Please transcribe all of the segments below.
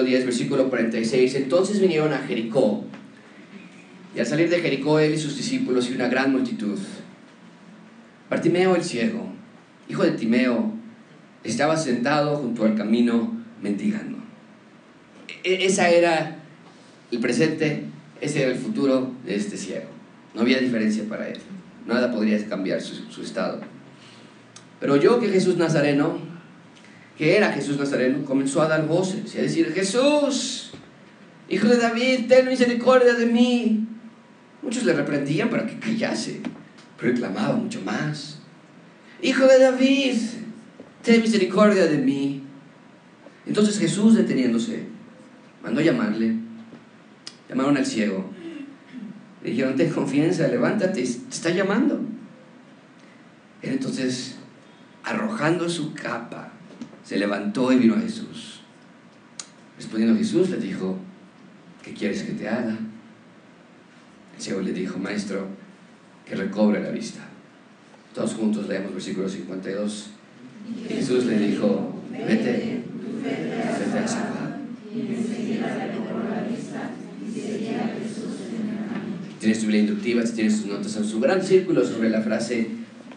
capítulo 10, versículo 46. Entonces vinieron a Jericó. Y al salir de Jericó, él y sus discípulos y una gran multitud. Bartimeo el ciego, hijo de Timeo, estaba sentado junto al camino mendigando. E, esa era el presente, ese era el futuro de este ciego. No había diferencia para él. Nada podría cambiar su, su estado. Pero yo que Jesús Nazareno, que era Jesús Nazareno, comenzó a dar voces y a decir, Jesús, hijo de David, ten misericordia de mí. Muchos le reprendían para que callase, pero clamaba mucho más. Hijo de David, ten misericordia de mí. Entonces Jesús, deteniéndose, mandó llamarle. Llamaron al ciego. Le dijeron, ten confianza, levántate, te está llamando. Entonces, arrojando su capa, se levantó y vino a Jesús. Respondiendo Jesús, le dijo, ¿qué quieres que te haga? El ciego le dijo, maestro, que recobre la vista. Todos juntos leemos versículo 52. Jesús le dijo, vete, vete a salvar. Tienes tu Biblia inductiva, tienes tus notas en su gran círculo sobre la frase,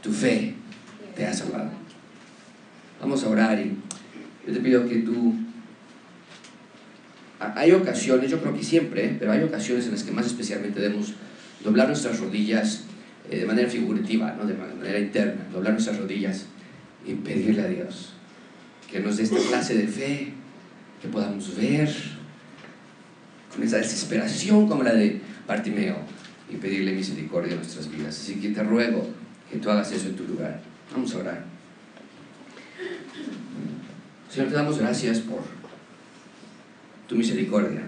tu fe te ha salvado. Vamos a orar y yo te pido que tú... Hay ocasiones, yo creo que siempre, pero hay ocasiones en las que más especialmente debemos doblar nuestras rodillas eh, de manera figurativa, ¿no? de manera interna, doblar nuestras rodillas y pedirle a Dios que nos dé esta clase de fe, que podamos ver con esa desesperación como la de Bartimeo y pedirle misericordia a nuestras vidas. Así que te ruego que tú hagas eso en tu lugar. Vamos a orar. Señor, te damos gracias por tu misericordia.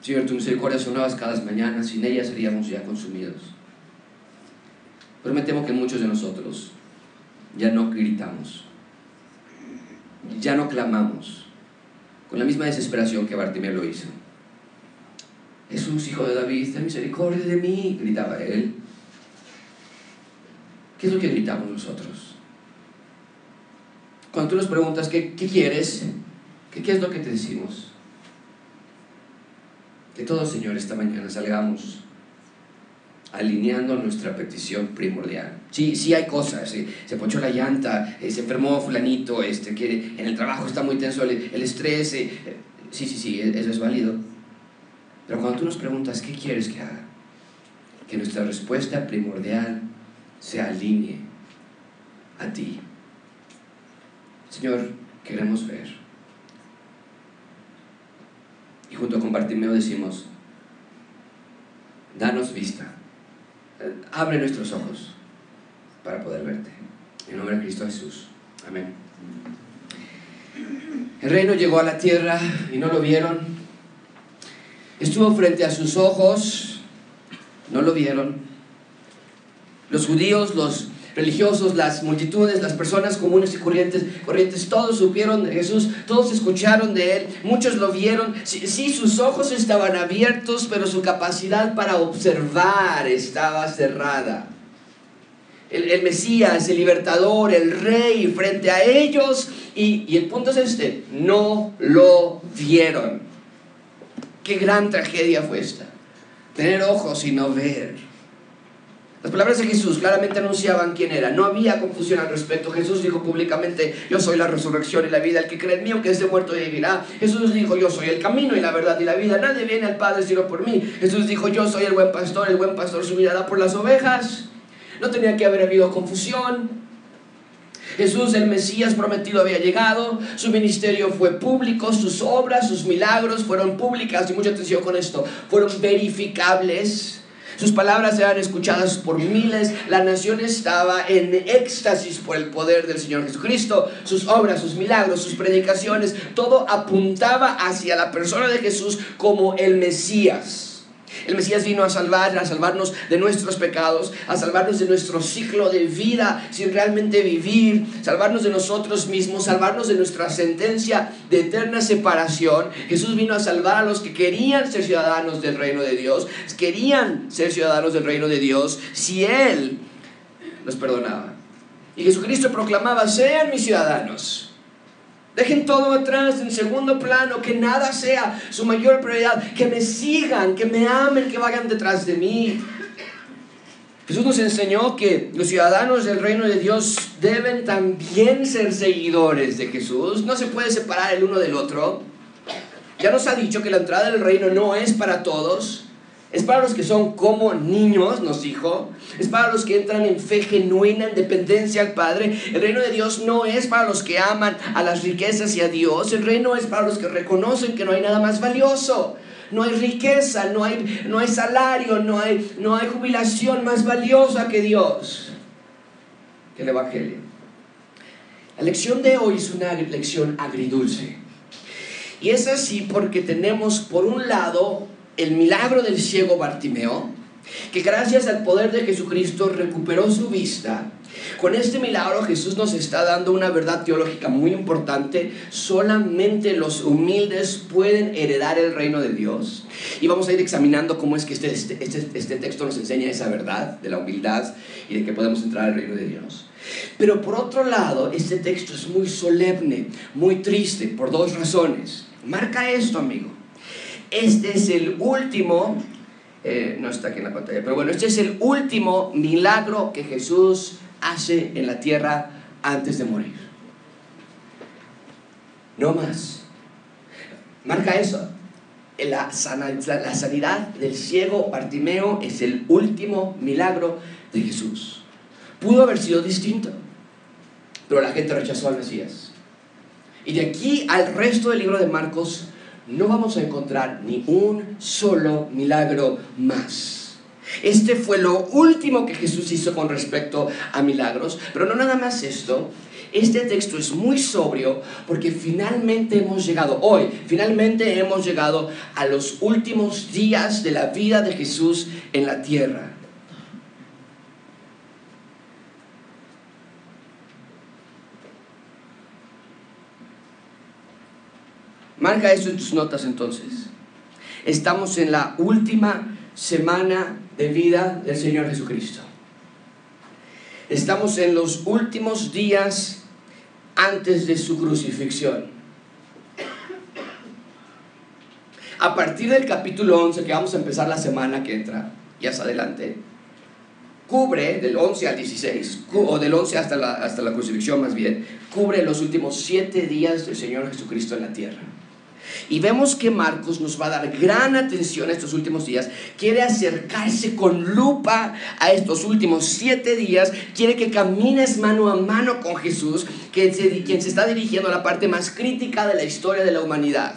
Señor, tu misericordia son nuevas cada mañana, sin ella seríamos ya consumidos. Pero me temo que muchos de nosotros ya no gritamos, ya no clamamos con la misma desesperación que Bartimeo lo hizo. Jesús, hijo de David, ten misericordia de mí, gritaba él. ¿Qué es lo que gritamos nosotros? Cuando tú nos preguntas qué, quieres, ¿qué, ¿qué es lo que te decimos? Que todos, Señor, esta mañana salgamos alineando nuestra petición primordial. Sí, sí hay cosas, se ponchó la llanta, eh, se enfermó fulanito, este, que en el trabajo está muy tenso el, estrés, eh, sí, sí, sí, eso es válido. Pero cuando tú nos preguntas, ¿qué quieres que haga? Que nuestra respuesta primordial se alinee a ti. Señor, queremos ver. Y junto con Bartimeo decimos, danos vista abre nuestros ojos para poder verte. En nombre de Cristo Jesús. Amén. El reino llegó a la tierra y no lo vieron. Estuvo frente a sus ojos, no lo vieron. Los judíos, los religiosos, las multitudes, las personas comunes y corrientes, corrientes, todos supieron de Jesús, todos escucharon de Él, muchos lo vieron. Sí, sus ojos estaban abiertos, pero su capacidad para observar estaba cerrada. El, el Mesías, el libertador, el rey frente a ellos, y, y el punto es este, no lo vieron. Qué gran tragedia fue esta. Tener ojos y no ver. Las palabras de Jesús claramente anunciaban quién era. No había confusión al respecto. Jesús dijo públicamente, yo soy la resurrección y la vida. El que cree en mí, aunque esté muerto, vivirá. Jesús dijo, yo soy el camino y la verdad y la vida. Nadie viene al Padre sino por mí. Jesús dijo, yo soy el buen pastor. El buen pastor su mirada por las ovejas. No tenía que haber habido confusión. Jesús, el Mesías prometido, había llegado, su ministerio fue público, sus obras, sus milagros fueron públicas, y mucha atención con esto, fueron verificables. Sus palabras eran escuchadas por miles. La nación estaba en éxtasis por el poder del Señor Jesucristo. Sus obras, sus milagros, sus predicaciones, todo apuntaba hacia la persona de Jesús como el Mesías. El Mesías vino a salvar, a salvarnos de nuestros pecados, a salvarnos de nuestro ciclo de vida sin realmente vivir, salvarnos de nosotros mismos, salvarnos de nuestra sentencia de eterna separación. Jesús vino a salvar a los que querían ser ciudadanos del reino de Dios, querían ser ciudadanos del reino de Dios si Él los perdonaba. Y Jesucristo proclamaba, sean mis ciudadanos. Dejen todo atrás, en segundo plano, que nada sea su mayor prioridad, que me sigan, que me amen, que vayan detrás de mí. Jesús nos enseñó que los ciudadanos del reino de Dios deben también ser seguidores de Jesús. No se puede separar el uno del otro. Ya nos ha dicho que la entrada del reino no es para todos. Es para los que son como niños, nos dijo. Es para los que entran en fe genuina, en dependencia al Padre. El reino de Dios no es para los que aman a las riquezas y a Dios. El reino es para los que reconocen que no hay nada más valioso. No hay riqueza, no hay, no hay salario, no hay, no hay jubilación más valiosa que Dios, que el Evangelio. La lección de hoy es una lección agridulce. Y es así porque tenemos por un lado el milagro del ciego Bartimeo, que gracias al poder de Jesucristo recuperó su vista. Con este milagro Jesús nos está dando una verdad teológica muy importante. Solamente los humildes pueden heredar el reino de Dios. Y vamos a ir examinando cómo es que este, este, este, este texto nos enseña esa verdad de la humildad y de que podemos entrar al reino de Dios. Pero por otro lado, este texto es muy solemne, muy triste, por dos razones. Marca esto, amigo. Este es el último, eh, no está aquí en la pantalla, pero bueno, este es el último milagro que Jesús hace en la tierra antes de morir. No más. Marca eso. La, la sanidad del ciego Bartimeo es el último milagro de Jesús. Pudo haber sido distinto, pero la gente rechazó al Mesías. Y de aquí al resto del libro de Marcos no vamos a encontrar ni un solo milagro más. Este fue lo último que Jesús hizo con respecto a milagros, pero no nada más esto. Este texto es muy sobrio porque finalmente hemos llegado, hoy, finalmente hemos llegado a los últimos días de la vida de Jesús en la tierra. Marca eso en tus notas entonces. Estamos en la última semana de vida del Señor Jesucristo. Estamos en los últimos días antes de su crucifixión. A partir del capítulo 11, que vamos a empezar la semana que entra, ya es adelante, cubre del 11 al 16, o del 11 hasta la, hasta la crucifixión más bien, cubre los últimos siete días del Señor Jesucristo en la tierra. Y vemos que Marcos nos va a dar gran atención estos últimos días. Quiere acercarse con lupa a estos últimos siete días. Quiere que camines mano a mano con Jesús, quien se, quien se está dirigiendo a la parte más crítica de la historia de la humanidad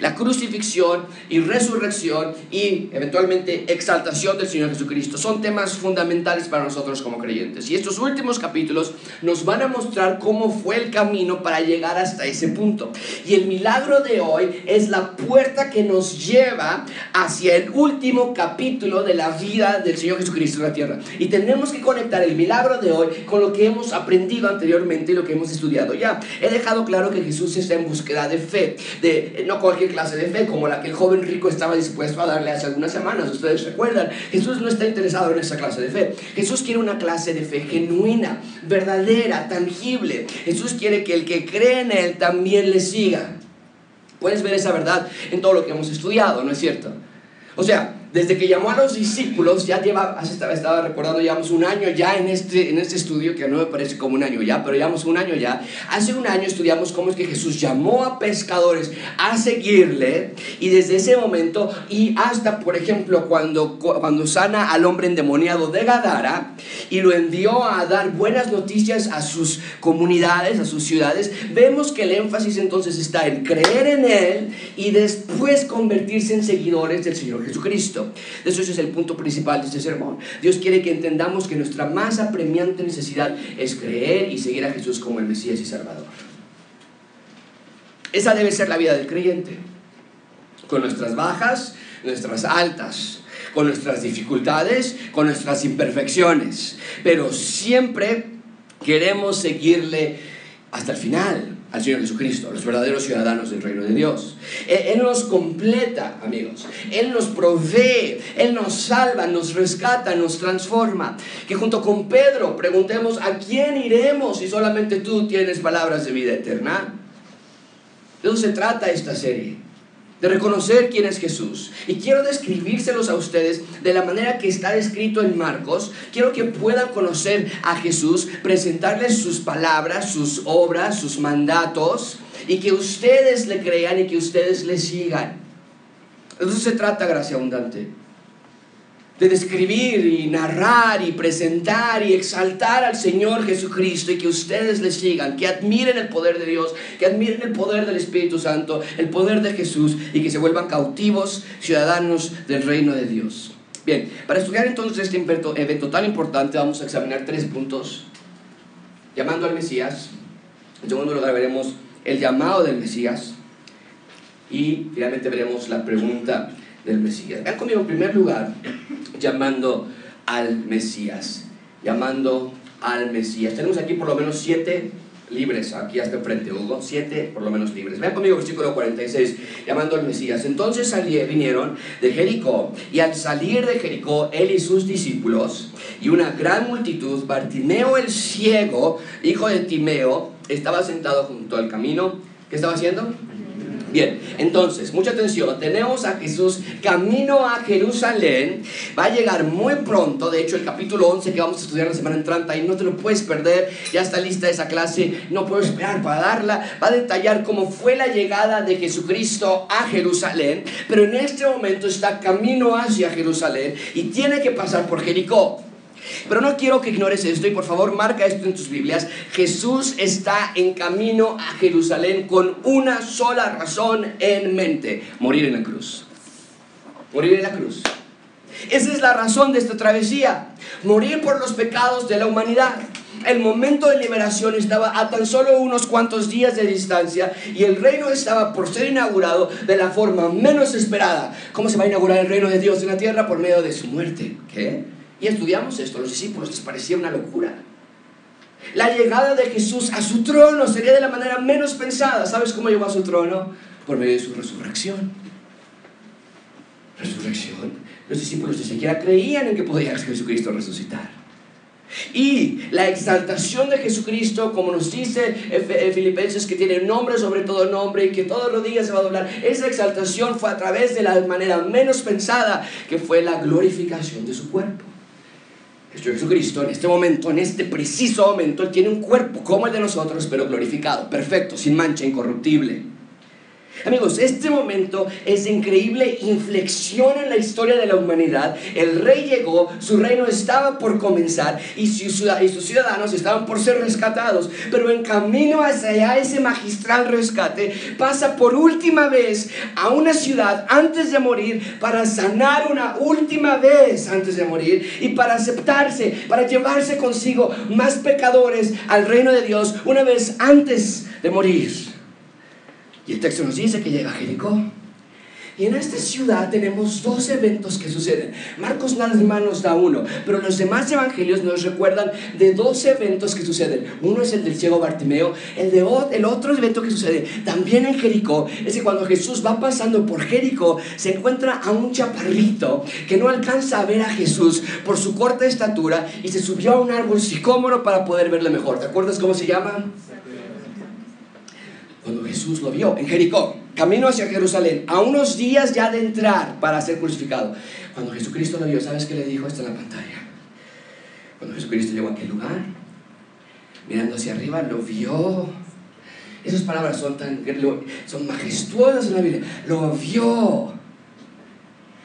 la crucifixión y resurrección y eventualmente exaltación del Señor Jesucristo. Son temas fundamentales para nosotros como creyentes. Y estos últimos capítulos nos van a mostrar cómo fue el camino para llegar hasta ese punto. Y el milagro de hoy es la puerta que nos lleva hacia el último capítulo de la vida del Señor Jesucristo en la tierra. Y tenemos que conectar el milagro de hoy con lo que hemos aprendido anteriormente y lo que hemos estudiado ya. He dejado claro que Jesús está en búsqueda de fe, de no cualquier clase de fe, como la que el joven rico estaba dispuesto a darle hace algunas semanas. Ustedes recuerdan, Jesús no está interesado en esa clase de fe. Jesús quiere una clase de fe genuina, verdadera, tangible. Jesús quiere que el que cree en Él también le siga. Puedes ver esa verdad en todo lo que hemos estudiado, ¿no es cierto? O sea, desde que llamó a los discípulos, ya lleva, estaba, estaba recordando, llevamos un año ya en este, en este estudio, que no me parece como un año ya, pero llevamos un año ya. Hace un año estudiamos cómo es que Jesús llamó a pescadores a seguirle y desde ese momento y hasta, por ejemplo, cuando, cuando sana al hombre endemoniado de Gadara y lo envió a dar buenas noticias a sus comunidades, a sus ciudades, vemos que el énfasis entonces está en creer en Él y después convertirse en seguidores del Señor Jesucristo. Eso es el punto principal de este sermón. Dios quiere que entendamos que nuestra más apremiante necesidad es creer y seguir a Jesús como el Mesías y Salvador. Esa debe ser la vida del creyente. Con nuestras bajas, nuestras altas, con nuestras dificultades, con nuestras imperfecciones. Pero siempre queremos seguirle hasta el final al Señor Jesucristo, los verdaderos ciudadanos del reino de Dios. Él, nos completa, amigos. Él nos provee, Él nos salva, nos rescata, nos transforma. Que junto con Pedro preguntemos, ¿a quién iremos si solamente tú tienes palabras de vida eterna? De eso se trata esta serie, de reconocer quién es Jesús. Y quiero describírselos a ustedes de la manera que está escrito en Marcos. Quiero que puedan conocer a Jesús, presentarles sus palabras, sus obras, sus mandatos, y que ustedes le crean y que ustedes le sigan. Eso se trata, gracia abundante de describir y narrar y presentar y exaltar al Señor Jesucristo y que ustedes le sigan, que admiren el poder de Dios, que admiren el poder del Espíritu Santo, el poder de Jesús y que se vuelvan cautivos ciudadanos del reino de Dios. Bien, para estudiar entonces este evento tan importante vamos a examinar tres puntos. Llamando al Mesías, en segundo lugar veremos el llamado del Mesías y finalmente veremos la pregunta del Mesías. Vean conmigo en primer lugar llamando al Mesías, llamando al Mesías. Tenemos aquí por lo menos siete libres, aquí hasta enfrente, Hugo, siete por lo menos libres. Vean conmigo versículo 46, llamando al Mesías. Entonces vinieron de Jericó, y al salir de Jericó, él y sus discípulos, y una gran multitud, Bartimeo el ciego, hijo de Timeo, estaba sentado junto al camino. ¿Qué estaba haciendo? Bien, entonces, mucha atención, tenemos a Jesús camino a Jerusalén, va a llegar muy pronto, de hecho el capítulo 11 que vamos a estudiar la semana entrante, ahí no te lo puedes perder, ya está lista esa clase, no puedo esperar para darla, va a detallar cómo fue la llegada de Jesucristo a Jerusalén, pero en este momento está camino hacia Jerusalén y tiene que pasar por Jericó. Pero no quiero que ignores esto y por favor marca esto en tus Biblias. Jesús está en camino a Jerusalén con una sola razón en mente, morir en la cruz. Morir en la cruz. Esa es la razón de esta travesía, morir por los pecados de la humanidad. El momento de liberación estaba a tan solo unos cuantos días de distancia y el reino estaba por ser inaugurado de la forma menos esperada. ¿Cómo se va a inaugurar el reino de Dios en la tierra? Por medio de su muerte. ¿Qué? Y estudiamos esto, los discípulos les parecía una locura. La llegada de Jesús a su trono sería de la manera menos pensada. ¿Sabes cómo llegó a su trono? Por medio de su resurrección. Resurrección. Los discípulos ni siquiera creían en que podía Jesucristo resucitar. Y la exaltación de Jesucristo, como nos dice Filipenses, que tiene nombre sobre todo nombre y que todos los días se va a doblar, esa exaltación fue a través de la manera menos pensada, que fue la glorificación de su cuerpo. Jesucristo en este momento, en este preciso momento, tiene un cuerpo como el de nosotros, pero glorificado, perfecto, sin mancha, incorruptible. Amigos, este momento es de increíble inflexión en la historia de la humanidad. El rey llegó, su reino estaba por comenzar y sus ciudadanos estaban por ser rescatados. Pero en camino hacia allá, ese magistral rescate pasa por última vez a una ciudad antes de morir para sanar una última vez antes de morir y para aceptarse, para llevarse consigo más pecadores al reino de Dios una vez antes de morir. Y el texto nos dice que llega a Jericó. Y en esta ciudad tenemos dos eventos que suceden. Marcos nada más nos da uno, pero los demás evangelios nos recuerdan de dos eventos que suceden. Uno es el del ciego Bartimeo, el, de, el otro evento que sucede también en Jericó es que cuando Jesús va pasando por Jericó se encuentra a un chaparrito que no alcanza a ver a Jesús por su corta estatura y se subió a un árbol sicómoro para poder verle mejor. ¿Te acuerdas cómo se llama? Cuando Jesús lo vio en Jericó, camino hacia Jerusalén, a unos días ya de entrar para ser crucificado. Cuando Jesucristo lo vio, ¿sabes qué le dijo? Está en la pantalla. Cuando Jesucristo llegó a aquel lugar, mirando hacia arriba, lo vio. Esas palabras son tan son majestuosas en la Biblia. Lo vio.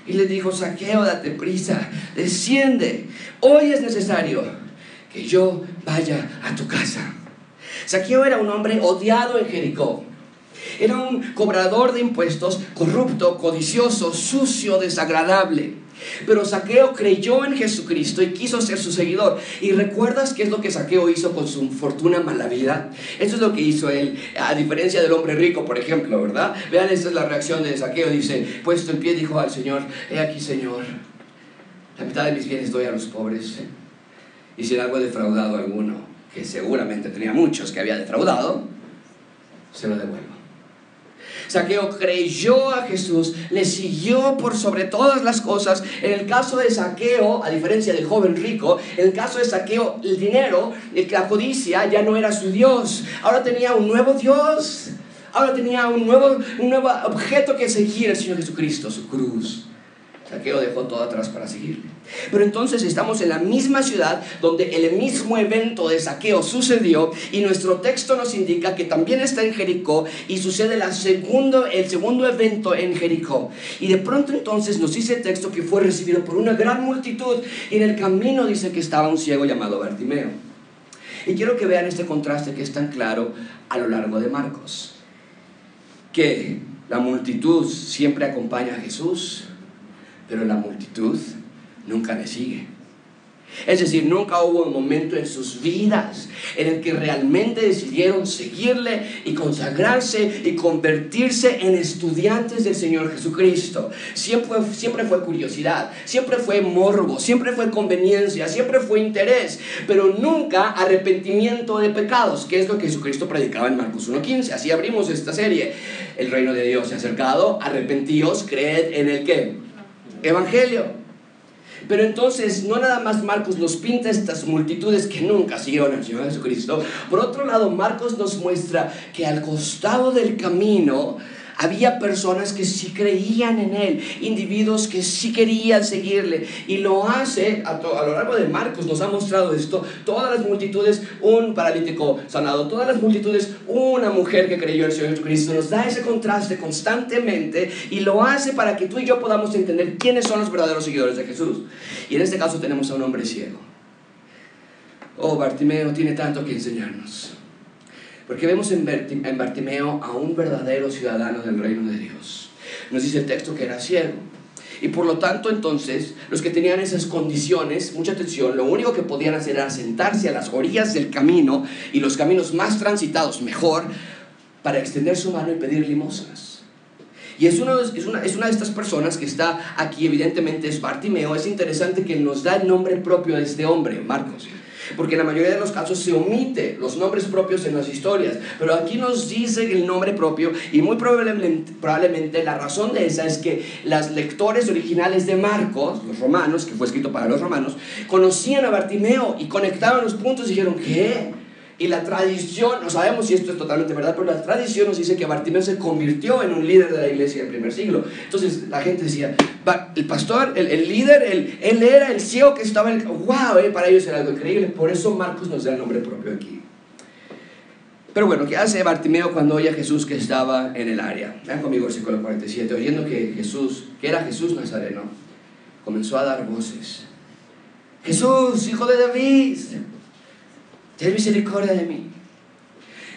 Y le dijo, saqueo, date prisa, desciende. Hoy es necesario que yo vaya a tu casa. Saqueo era un hombre odiado en Jericó. Era un cobrador de impuestos, corrupto, codicioso, sucio, desagradable. Pero Saqueo creyó en Jesucristo y quiso ser su seguidor. ¿Y recuerdas qué es lo que Saqueo hizo con su fortuna mala vida? Eso es lo que hizo él, a diferencia del hombre rico, por ejemplo, ¿verdad? Vean, esta es la reacción de Saqueo. Dice, puesto en pie, dijo al Señor, he aquí, Señor, la mitad de mis bienes doy a los pobres. Y si algo he defraudado a alguno, que seguramente tenía muchos que había defraudado, se lo devuelvo. Saqueo creyó a Jesús, le siguió por sobre todas las cosas. En el caso de Saqueo, a diferencia del joven rico, en el caso de Saqueo, el dinero, la codicia ya no era su Dios. Ahora tenía un nuevo Dios. ahora tenía un nuevo, un nuevo objeto que seguir, el Señor Jesucristo, su cruz. Saqueo dejó todo atrás para seguirle. Pero entonces estamos en la misma ciudad donde el mismo evento de saqueo sucedió y nuestro texto nos indica que también está en Jericó y sucede el segundo evento en Jericó. Y de pronto entonces nos dice el texto que fue recibido por una gran multitud y en el camino dice que estaba un ciego llamado Bartimeo. Y quiero que vean este contraste que es tan claro a lo largo de Marcos. Que la multitud siempre acompaña a Jesús pero la multitud nunca le sigue. Es decir, nunca hubo un momento en sus vidas en el que realmente decidieron seguirle y consagrarse y convertirse en estudiantes del Señor Jesucristo. Siempre, siempre fue curiosidad, siempre fue morbo, siempre fue conveniencia, siempre fue interés, pero nunca arrepentimiento de pecados, que es lo que Jesucristo predicaba en Marcos 1.15. Así abrimos esta serie. El reino de Dios se ha acercado, arrepentíos, creed en el que evangelio. Pero entonces, no nada más Marcos nos pinta estas multitudes que nunca siguieron al Señor Jesucristo. Por otro lado, Marcos nos muestra que al costado del camino había personas que sí creían en Él, individuos que sí querían seguirle. Y lo hace, a, lo largo de Marcos nos ha mostrado esto, todas las multitudes, un paralítico sanado, todas las multitudes, una mujer que creyó en el Señor Jesucristo. Nos da ese contraste constantemente y lo hace para que tú y yo podamos entender quiénes son los verdaderos seguidores de Jesús. Y en este caso tenemos a un hombre ciego. Oh, Bartimeo tiene tanto que enseñarnos. Porque vemos en Bartimeo a un verdadero ciudadano del reino de Dios. Nos dice el texto que era ciego. Y por lo tanto, entonces, los que tenían esas condiciones, mucha atención, lo único que podían hacer era sentarse a las orillas del camino y los caminos más transitados mejor para extender su mano y pedir limosnas. Y es, una, una de estas personas que está aquí, evidentemente es Bartimeo. Es interesante que nos da el nombre propio de este hombre, Marcos porque en la mayoría de los casos se omite los nombres propios en las historias, pero aquí nos dice el nombre propio y muy probablemente, probablemente la razón de esa es que los lectores originales de Marcos, los romanos, que fue escrito para los romanos, conocían a Bartimeo y conectaban los puntos y dijeron, ¿qué? Y la tradición, no sabemos si esto es totalmente verdad, pero la tradición nos dice que Bartimeo se convirtió en un líder de la iglesia del primer siglo. Entonces la gente decía, el pastor, el, líder, el, él era el ciego que estaba en el... ¡Wow! Eh, para ellos era algo increíble. Por eso Marcos nos da el nombre propio aquí. Pero bueno, ¿qué hace Bartimeo cuando oye a Jesús que estaba en el área? Vean conmigo el versículo 47. Oyendo que Jesús, que era Jesús Nazareno, comenzó a dar voces. Jesús, hijo de David ten misericordia de mí.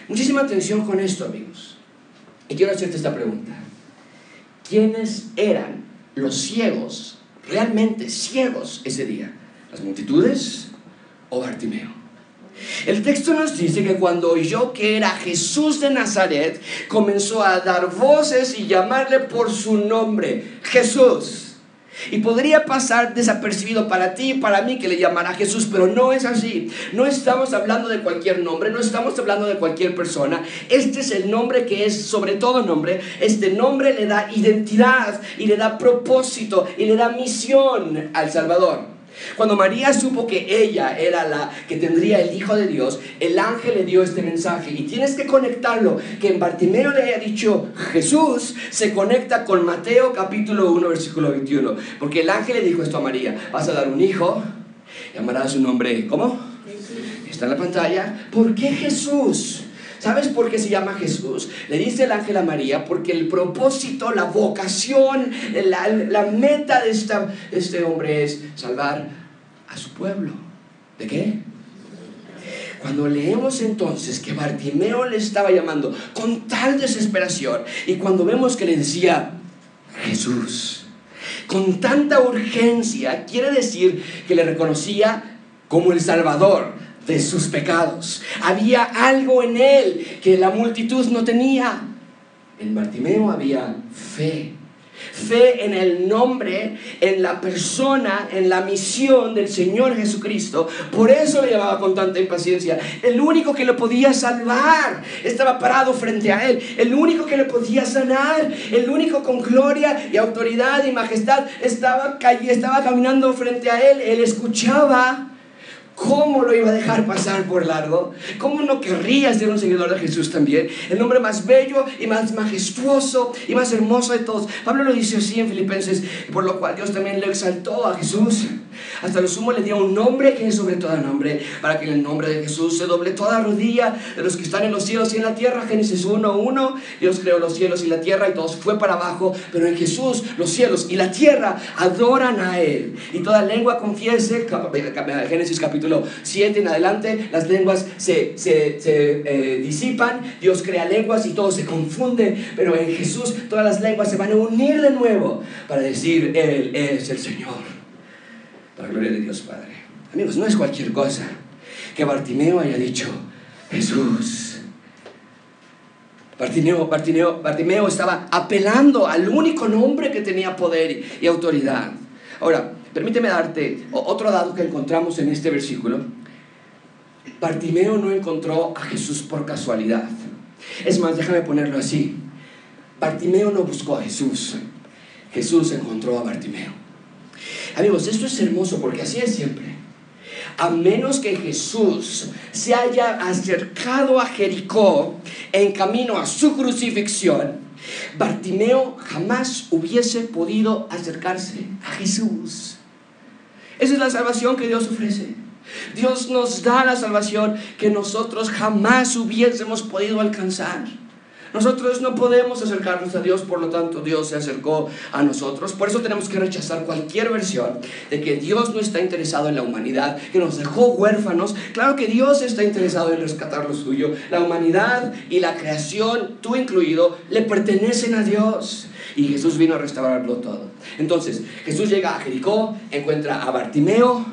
Muchísima atención con esto, amigos. Y quiero hacerte esta pregunta. ¿Quiénes eran los ciegos, realmente ciegos ese día? ¿Las multitudes o Bartimeo? El texto nos dice que cuando oyó que era Jesús de Nazaret, comenzó a dar voces y llamarle por su nombre, Jesús. Y podría pasar desapercibido para ti y para mí que le llamara Jesús, pero no es así. No estamos hablando de cualquier nombre, no estamos hablando de cualquier persona. Este es el nombre que es sobre todo nombre. Este nombre le da identidad y le da propósito y le da misión al Salvador. Cuando María supo que ella era la que tendría el Hijo de Dios, el ángel le dio este mensaje y tienes que conectarlo, que en Bartimeo le haya dicho Jesús, se conecta con Mateo capítulo 1 versículo 21, porque el ángel le dijo esto a María, vas a dar un hijo, llamará su nombre, ¿cómo? Está en la pantalla, ¿por qué Jesús? ¿Sabes por qué se llama Jesús? Le dice el ángel a María porque el propósito, la vocación, la, meta de este hombre es salvar a su pueblo. ¿De qué? Cuando leemos entonces que Bartimeo le estaba llamando con tal desesperación y cuando vemos que le decía Jesús, con tanta urgencia, quiere decir que le reconocía como el Salvador, de sus pecados. Había algo en él que la multitud no tenía. En Bartimeo había fe. Fe en el nombre, en la persona, en la misión del Señor Jesucristo. Por eso le llamaba con tanta impaciencia. El único que lo podía salvar estaba parado frente a él. El único que le podía sanar, el único con gloria y autoridad y majestad estaba, estaba caminando frente a él. Él escuchaba ¿Cómo lo iba a dejar pasar por largo? ¿Cómo no querría ser un seguidor de Jesús también? El nombre más bello y más majestuoso y más hermoso de todos. Pablo lo dice así en Filipenses, por lo cual Dios también le exaltó a Jesús. Hasta lo sumo le dio un nombre que es sobre todo nombre, para que en el nombre de Jesús se doble toda rodilla de los que están en los cielos y en la tierra. Génesis 1.1, Dios creó los cielos y la tierra y todo fue para abajo, pero en Jesús los cielos y la tierra adoran a Él. Y toda lengua confiese, Génesis capítulo 7 en adelante, las lenguas se, eh, disipan, Dios crea lenguas y todo se confunde, pero en Jesús todas las lenguas se van a unir de nuevo para decir, Él es el Señor. Para la gloria de Dios Padre. Amigos, no es cualquier cosa que Bartimeo haya dicho, Jesús. Bartimeo, Bartimeo, Bartimeo estaba apelando al único nombre que tenía poder y autoridad. Ahora, Permíteme darte otro dato que encontramos en este versículo. Bartimeo no encontró a Jesús por casualidad. Es más, déjame ponerlo así. Bartimeo no buscó a Jesús. Jesús encontró a Bartimeo. Amigos, esto es hermoso porque así es siempre. A menos que Jesús se haya acercado a Jericó en camino a su crucifixión, Bartimeo jamás hubiese podido acercarse a Jesús. Esa es la salvación que Dios ofrece. Dios nos da la salvación que nosotros jamás hubiésemos podido alcanzar. Nosotros no podemos acercarnos a Dios, por lo tanto Dios se acercó a nosotros. Por eso tenemos que rechazar cualquier versión de que Dios no está interesado en la humanidad, que nos dejó huérfanos. Claro que Dios está interesado en rescatar lo suyo. La humanidad y la creación, tú incluido, le pertenecen a Dios. Y Jesús vino a restaurarlo todo. Entonces, Jesús llega a Jericó, encuentra a Bartimeo,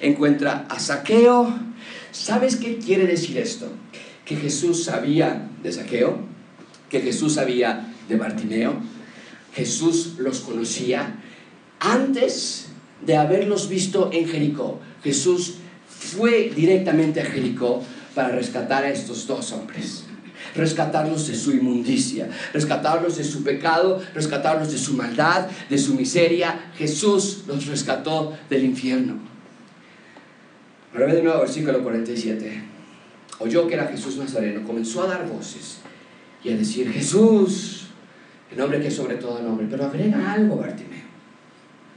encuentra a Saqueo. ¿Sabes qué quiere decir esto? Que Jesús sabía de Saqueo, que Jesús sabía de Bartimeo, Jesús los conocía antes de haberlos visto en Jericó. Jesús fue directamente a Jericó para rescatar a estos dos hombres rescatarlos de su inmundicia, rescatarlos de su pecado, rescatarlos de su maldad, de su miseria. Jesús los rescató del infierno. Ahora de nuevo versículo 47. Oyó que era Jesús Nazareno, comenzó a dar voces y a decir, Jesús, el nombre que es sobre todo nombre, pero agrega algo, Bartimeo.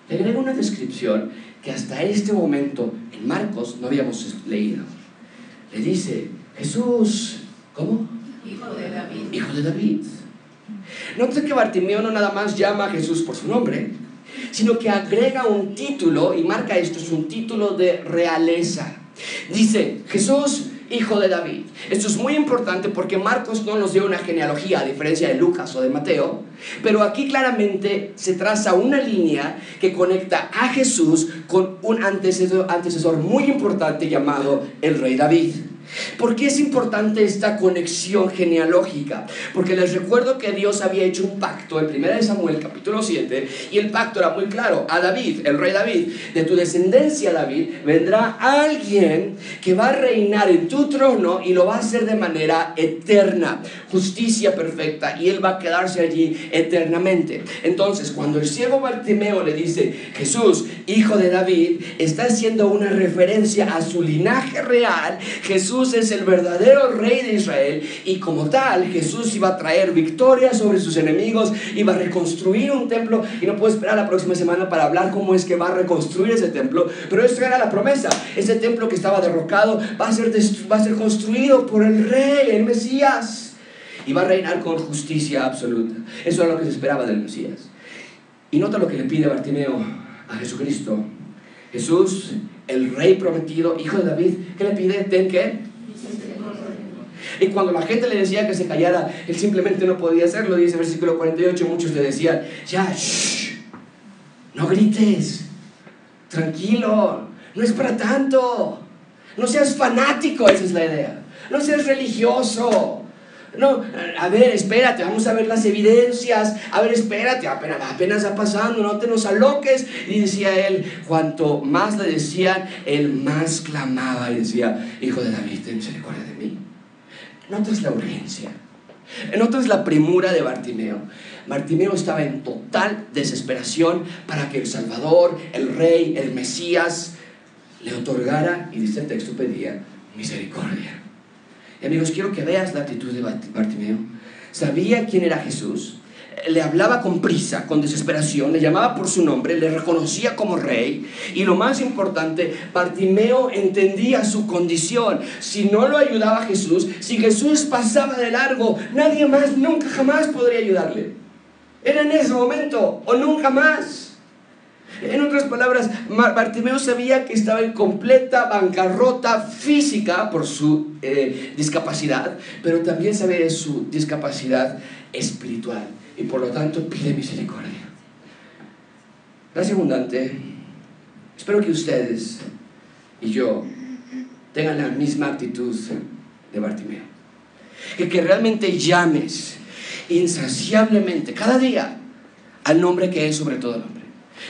Le agrega una descripción que hasta este momento en Marcos no habíamos leído. Le dice, Jesús, ¿cómo? Hijo de David. Hijo de David. Nota que Bartimeo no nada más llama a Jesús por su nombre, sino que agrega un título, y marca esto, es un título de realeza. Dice, Jesús, hijo de David. Esto es muy importante porque Marcos no nos dio una genealogía, a diferencia de Lucas o de Mateo, pero aquí claramente se traza una línea que conecta a Jesús con un antecesor, antecesor muy importante llamado el rey David. ¿Por qué es importante esta conexión genealógica? Porque les recuerdo que Dios había hecho un pacto en 1 Samuel capítulo 7 y el pacto era muy claro. A David, el rey David, de tu descendencia David, vendrá alguien que va a reinar en tu trono y lo va a hacer de manera eterna, justicia perfecta y él va a quedarse allí eternamente. Entonces, cuando el ciego Bartimeo le dice, Jesús, hijo de David, está haciendo una referencia a su linaje real, Jesús Es el verdadero rey de Israel y como tal Jesús iba a traer victoria sobre sus enemigos, iba a reconstruir un templo y no puedo esperar la próxima semana para hablar cómo es que va a reconstruir ese templo, pero esto era la promesa, ese templo que estaba derrocado va a ser, va a ser construido por el rey, el Mesías, y va a reinar con justicia absoluta. Eso era lo que se esperaba del Mesías. Y nota lo que le pide Bartimeo a Jesucristo. Jesús, el rey prometido, hijo de David, ¿qué le pide? ¿Ten qué? Y cuando la gente le decía que se callara, él simplemente no podía hacerlo. Dice el versículo 48, muchos le decían, ya, shh, no grites, tranquilo, no es para tanto, no seas fanático, esa es la idea, no seas religioso. No, a ver, espérate, vamos a ver las evidencias. A ver, espérate, apenas, apenas va pasando, no te nos aloques. Y decía él, cuanto más le decían, él más clamaba y decía, Hijo de David, ten misericordia de mí. Notas la urgencia. Notas la premura de Bartimeo. Bartimeo estaba en total desesperación para que el Salvador, el Rey, el Mesías, le otorgara, y dice el texto, pedía misericordia. Y amigos, quiero que veas la actitud de Bartimeo. Sabía quién era Jesús, le hablaba con prisa, con desesperación, le llamaba por su nombre, le reconocía como rey y lo más importante, Bartimeo entendía su condición. Si no lo ayudaba Jesús, si Jesús pasaba de largo, nadie más nunca jamás podría ayudarle. Era en ese momento o nunca más. En otras palabras, Bartimeo sabía que estaba en completa bancarrota física por su eh, discapacidad, pero también sabía de su discapacidad espiritual y por lo tanto pide misericordia. Gracias abundante. Espero que ustedes y yo tengan la misma actitud de Bartimeo. Que, que realmente llames insaciablemente cada día al nombre que es sobre todo nombre.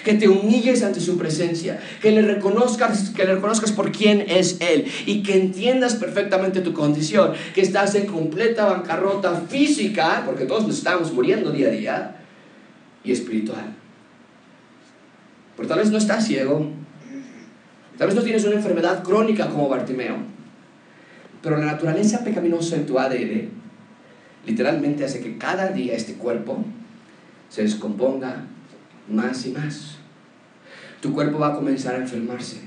Que te humilles ante su presencia, que le reconozcas, que le reconozcas por quién es él y que entiendas perfectamente tu condición, que estás en completa bancarrota física, porque todos nos estamos muriendo día a día, y espiritual. Porque tal vez no estás ciego, tal vez no tienes una enfermedad crónica como Bartimeo, pero la naturaleza pecaminosa en tu ADN literalmente hace que cada día este cuerpo se descomponga más y más. Tu cuerpo va a comenzar a enfermarse.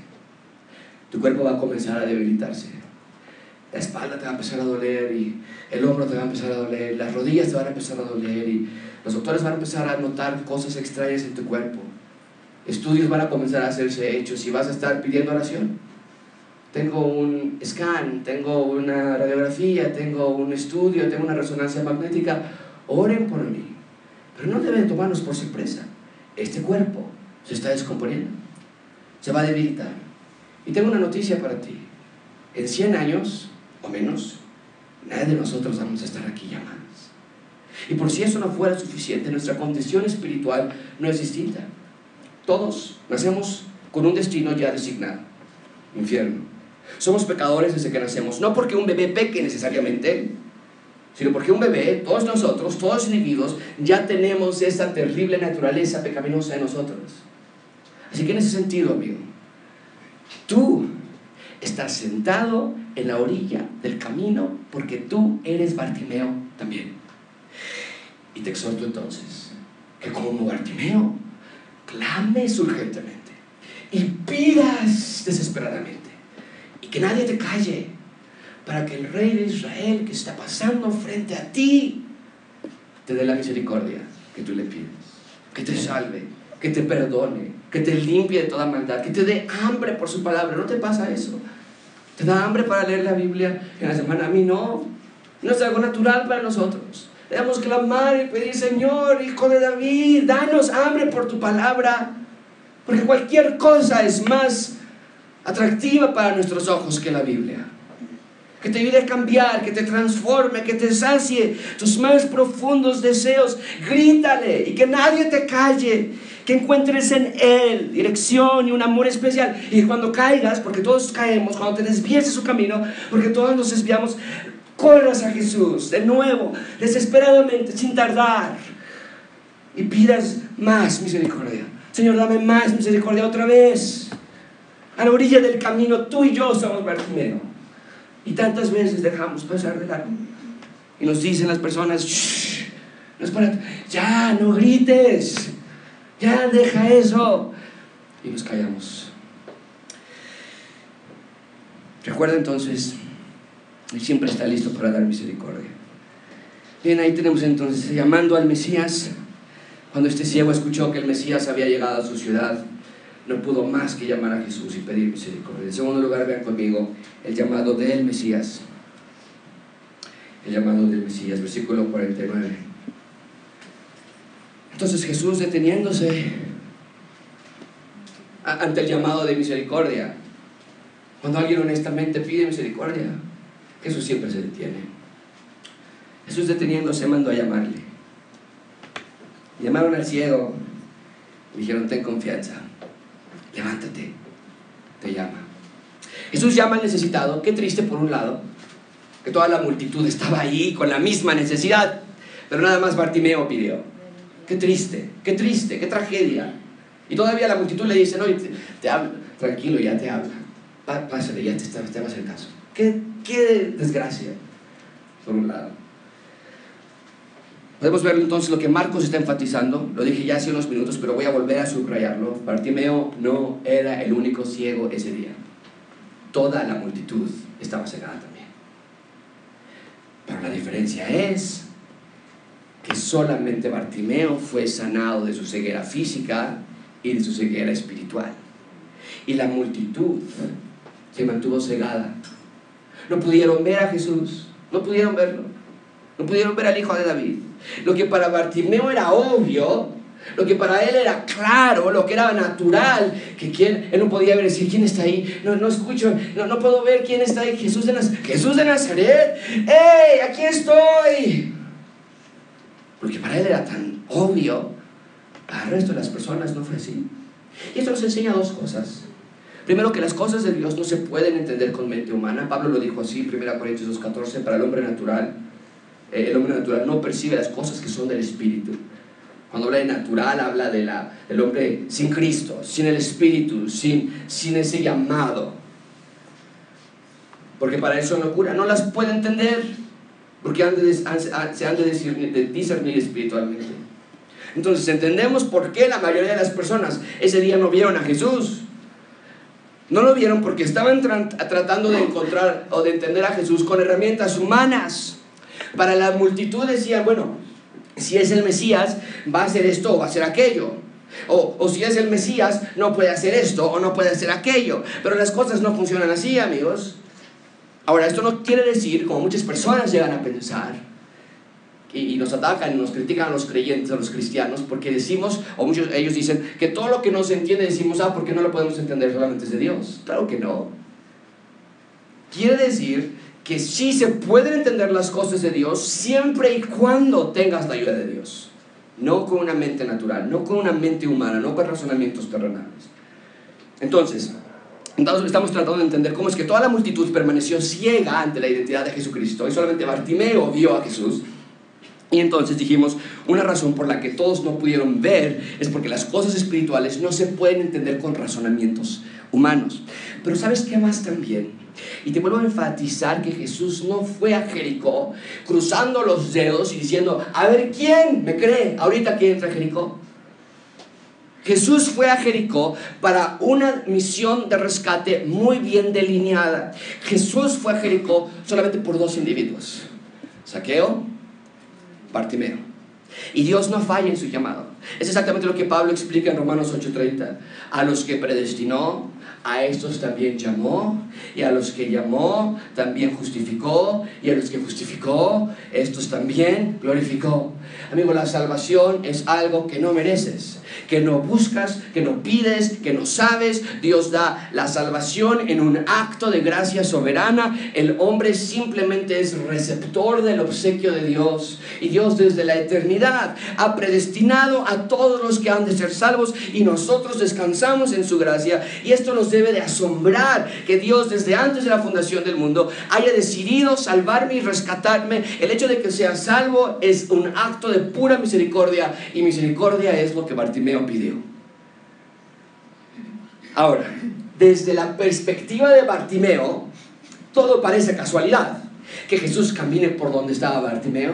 Tu cuerpo va a comenzar a debilitarse. La espalda te va a empezar a doler y el hombro te va a empezar a doler, las rodillas te van a empezar a doler y los doctores van a empezar a notar cosas extrañas en tu cuerpo. Estudios van a comenzar a hacerse hechos y vas a estar pidiendo oración. Tengo un scan, tengo una radiografía, tengo un estudio, tengo una resonancia magnética. Oren por mí. Pero no deben tomarnos por sorpresa este cuerpo se está descomponiendo, se va a debilitar. Y tengo una noticia para ti. En 100 años o menos, nadie de nosotros vamos a estar aquí ya más. Y por si eso no fuera suficiente, nuestra condición espiritual no es distinta. Todos nacemos con un destino ya designado, infierno. Somos pecadores desde que nacemos, no porque un bebé peque necesariamente, sino porque un bebé, todos nosotros, todos individuos, ya tenemos esa terrible naturaleza pecaminosa en nosotros. Así que en ese sentido, amigo, tú estás sentado en la orilla del camino porque tú eres Bartimeo también. Y te exhorto entonces que como Bartimeo, clames urgentemente y pidas desesperadamente y que nadie te calle para que el rey de Israel que está pasando frente a ti te dé la misericordia que tú le pides, que te salve, que te perdone, que te limpie de toda maldad, que te dé hambre por su palabra. ¿No te pasa eso? ¿Te da hambre para leer la Biblia en la semana? A mí no. No es algo natural para nosotros. Debemos clamar y pedir, Señor, Hijo de David, danos hambre por tu palabra. Porque cualquier cosa es más atractiva para nuestros ojos que la Biblia que te ayude a cambiar, que te transforme, que te sacie tus más profundos deseos. Grítale y que nadie te calle. Que encuentres en Él dirección y un amor especial. Y cuando caigas, porque todos caemos, cuando te desvíes de su camino, porque todos nos desviamos, corras a Jesús de nuevo, desesperadamente, sin tardar. Y pidas más misericordia. Señor, dame más misericordia otra vez. A la orilla del camino, tú y yo somos Bartimeo. Y tantas veces dejamos pasar de largo. Y nos dicen las personas, no es para... ya, no grites, ya deja eso. Y nos callamos. Recuerda entonces, Él siempre está listo para dar misericordia. Bien, ahí tenemos entonces llamando al Mesías. Cuando este ciego escuchó que el Mesías había llegado a su ciudad, no pudo más que llamar a Jesús y pedir misericordia. En segundo lugar, vean conmigo el llamado del Mesías. El llamado del Mesías, versículo 49. Entonces Jesús deteniéndose ante el llamado de misericordia. Cuando alguien honestamente pide misericordia, Jesús siempre se detiene. Jesús deteniéndose mandó a llamarle. Llamaron al ciego. Dijeron, ten confianza levántate, te llama. Jesús llama al necesitado, qué triste por un lado, que toda la multitud estaba ahí con la misma necesidad, pero nada más Bartimeo pidió. Qué triste, qué triste, qué tragedia. Y todavía la multitud le dice, no, te, habla, tranquilo, ya te habla. pásale, ya te, te vas el caso. ¿Qué, qué desgracia, por un lado. Podemos ver entonces lo que Marcos está enfatizando, lo dije ya hace unos minutos, pero voy a volver a subrayarlo. Bartimeo no era el único ciego ese día. Toda la multitud estaba cegada también. Pero la diferencia es que solamente Bartimeo fue sanado de su ceguera física y de su ceguera espiritual. Y la multitud se mantuvo cegada. No pudieron ver a Jesús, no pudieron verlo, no pudieron ver al Hijo de David. Lo que para Bartimeo era obvio, lo que para él era claro, lo que era natural, que quien, él no podía ver, decir, ¿quién está ahí? No, no escucho, no, no puedo ver quién está ahí. Jesús de, Jesús de Nazaret. ¡Ey, aquí estoy! Porque para él era tan obvio, para el resto de las personas no fue así. Y esto nos enseña dos cosas. Primero, que las cosas de Dios no se pueden entender con mente humana. Pablo lo dijo así, 1 Corintios 2.14, para el hombre natural. Eh, el hombre natural no percibe las cosas que son del Espíritu. Cuando habla de natural, habla de la, del hombre sin Cristo, sin el Espíritu, sin, sin ese llamado. Porque para eso son locura. No las puede entender, porque se han de discernir espiritualmente. Entonces entendemos por qué la mayoría de las personas ese día no vieron a Jesús. No lo vieron porque estaban tratando de encontrar o de entender a Jesús con herramientas humanas. Para la multitud decían, bueno, si es el Mesías, va a hacer esto o va a hacer aquello. O, o, si es el Mesías, no puede hacer esto o no puede hacer aquello. Pero las cosas no funcionan así, amigos. Ahora, esto no quiere decir, como muchas personas llegan a pensar, y, nos atacan y nos critican a los creyentes, a los cristianos, porque decimos, o muchos ellos dicen, que todo lo que no se entiende decimos, ah, ¿por qué no lo podemos entender solamente de Dios? Claro que no. Quiere decir que sí se pueden entender las cosas de Dios siempre y cuando tengas la ayuda de Dios. No con una mente natural, no con una mente humana, no con razonamientos terrenales. Entonces, entonces estamos tratando de entender cómo es que toda la multitud permaneció ciega ante la identidad de Jesucristo y solamente Bartimeo vio a Jesús y entonces dijimos, una razón por la que todos no pudieron ver es porque las cosas espirituales no se pueden entender con razonamientos humanos. Pero ¿sabes qué más también? Y te vuelvo a enfatizar que Jesús no fue a Jericó cruzando los dedos y diciendo, a ver, ¿quién me cree ahorita que entra Jericó? Jesús fue a Jericó para una misión de rescate muy bien delineada. Jesús fue a Jericó solamente por dos individuos, Saqueo Bartimeo. Y Dios no falla en su llamado. Es exactamente lo que Pablo explica en Romanos 8:30. A los que predestinó, a estos también llamó, y a los que llamó, también justificó, y a los que justificó, estos también glorificó. Amigo, la salvación es algo que no mereces que no buscas, que no pides, que no sabes. Dios da la salvación en un acto de gracia soberana. El hombre simplemente es receptor del obsequio de Dios. Y Dios desde la eternidad ha predestinado a todos los que han de ser salvos y nosotros descansamos en su gracia. Y esto nos debe de asombrar que Dios desde antes de la fundación del mundo haya decidido salvarme y rescatarme. El hecho de que sea salvo es un acto de pura misericordia y misericordia es lo que Bartimeo Ahora, desde la perspectiva de Bartimeo, todo parece casualidad. Que Jesús camine por donde estaba Bartimeo,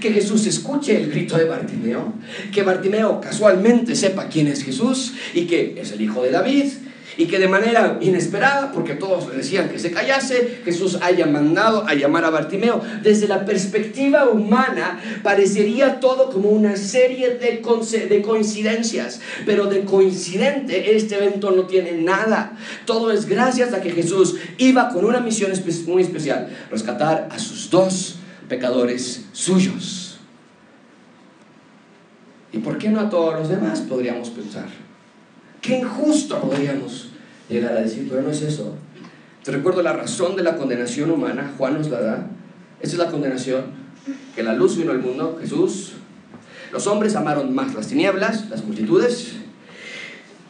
que Jesús escuche el grito de Bartimeo, que Bartimeo casualmente sepa quién es Jesús y que es el hijo de David, y que de manera inesperada, porque todos le decían que se callase, Jesús haya mandado a llamar a Bartimeo. Desde la perspectiva humana parecería todo como una serie de, de coincidencias, pero de coincidente este evento no tiene nada. Todo es gracias a que Jesús iba con una misión muy especial, rescatar a sus dos pecadores suyos. ¿Y por qué no a todos los demás? Podríamos pensar. Qué injusto podríamos llegar a decir, pero no es eso. Te recuerdo la razón de la condenación humana, Juan nos la da. Esa es la condenación, que la luz vino al mundo, Jesús. Los hombres amaron más las tinieblas, las multitudes,